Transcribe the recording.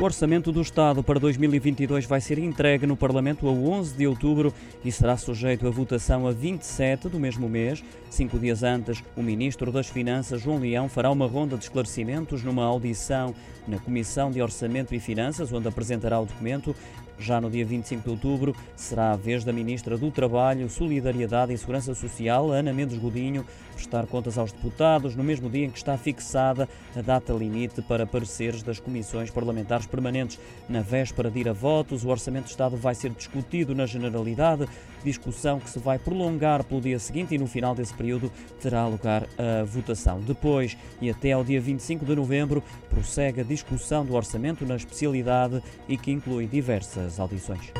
O Orçamento do Estado para 2022 vai ser entregue no Parlamento a 11 de outubro e será sujeito a votação a 27 do mesmo mês. Cinco dias antes, o Ministro das Finanças, João Leão, fará uma ronda de esclarecimentos numa audição na Comissão de Orçamento e Finanças, onde apresentará o documento. Já no dia 25 de outubro, será a vez da Ministra do Trabalho, Solidariedade e Segurança Social, Ana Mendes Godinho, prestar contas aos deputados, no mesmo dia em que está fixada a data limite para pareceres das comissões parlamentares permanentes. Na véspera de ir a votos, o Orçamento de Estado vai ser discutido na Generalidade, discussão que se vai prolongar pelo dia seguinte e no final desse período terá lugar a votação. Depois e até ao dia 25 de novembro, prossegue a discussão do orçamento na especialidade e que inclui diversas audições.